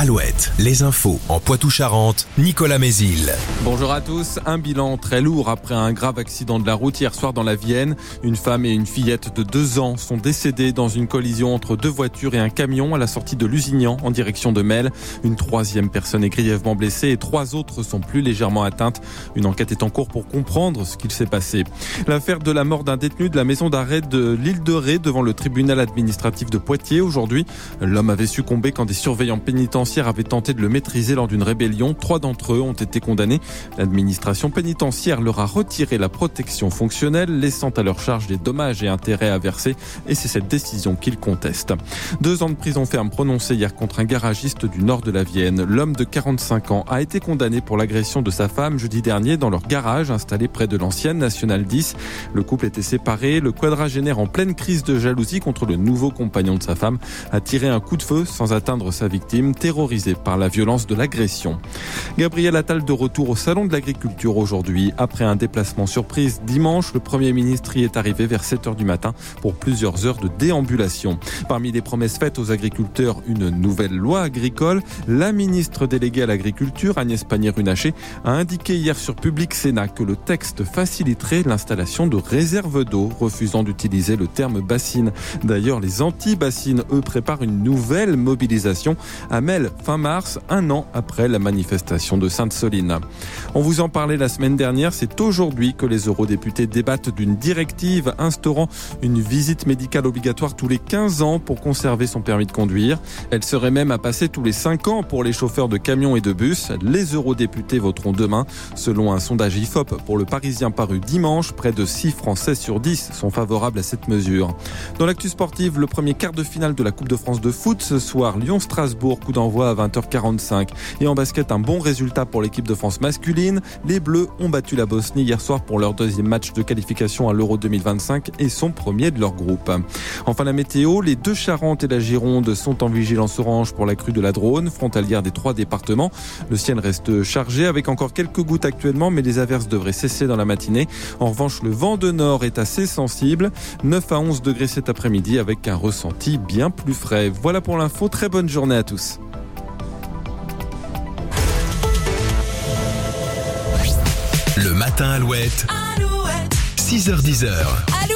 Alouette, les infos en Poitou-Charentes, Nicolas Mézil. Bonjour à tous. Un bilan très lourd après un grave accident de la route hier soir dans la Vienne. Une femme et une fillette de deux ans sont décédées dans une collision entre deux voitures et un camion à la sortie de Lusignan en direction de Mel. Une troisième personne est grièvement blessée et trois autres sont plus légèrement atteintes. Une enquête est en cours pour comprendre ce qu'il s'est passé. L'affaire de la mort d'un détenu de la maison d'arrêt de l'île de Ré devant le tribunal administratif de Poitiers aujourd'hui. L'homme avait succombé quand des surveillants pénitentiaires avait tenté de le maîtriser lors d'une rébellion. Trois d'entre eux ont été condamnés. L'administration pénitentiaire leur a retiré la protection fonctionnelle, laissant à leur charge des dommages et intérêts à verser. Et c'est cette décision qu'ils contestent. Deux ans de prison ferme prononcés hier contre un garagiste du nord de la Vienne. L'homme de 45 ans a été condamné pour l'agression de sa femme jeudi dernier dans leur garage installé près de l'ancienne Nationale 10. Le couple était séparé. Le quadragénaire en pleine crise de jalousie contre le nouveau compagnon de sa femme a tiré un coup de feu sans atteindre sa victime par la violence de l'agression. Gabriel Attal de retour au Salon de l'Agriculture aujourd'hui. Après un déplacement surprise dimanche, le Premier ministre y est arrivé vers 7 heures du matin pour plusieurs heures de déambulation. Parmi les promesses faites aux agriculteurs, une nouvelle loi agricole. La ministre déléguée à l'agriculture, Agnès Pannier-Runacher, a indiqué hier sur Public Sénat que le texte faciliterait l'installation de réserves d'eau, refusant d'utiliser le terme bassine. D'ailleurs, les anti-bassines, eux, préparent une nouvelle mobilisation à Mel fin mars, un an après la manifestation de Sainte-Soline. On vous en parlait la semaine dernière, c'est aujourd'hui que les eurodéputés débattent d'une directive instaurant une visite médicale obligatoire tous les 15 ans pour conserver son permis de conduire. Elle serait même à passer tous les 5 ans pour les chauffeurs de camions et de bus. Les eurodéputés voteront demain. Selon un sondage IFOP pour le Parisien paru dimanche, près de 6 Français sur 10 sont favorables à cette mesure. Dans l'actu sportive, le premier quart de finale de la Coupe de France de foot ce soir, Lyon-Strasbourg, coup d'envoi à 20h45. Et en basket, un bon résultat pour l'équipe de France masculine. Les Bleus ont battu la Bosnie hier soir pour leur deuxième match de qualification à l'Euro 2025 et sont premiers de leur groupe. Enfin, la météo, les deux Charentes et la Gironde sont en vigilance orange pour la crue de la Drône, frontalière des trois départements. Le ciel reste chargé avec encore quelques gouttes actuellement, mais les averses devraient cesser dans la matinée. En revanche, le vent de nord est assez sensible. 9 à 11 degrés cet après-midi avec un ressenti bien plus frais. Voilà pour l'info. Très bonne journée à tous. Le matin Alouette. Alouette. 6h10.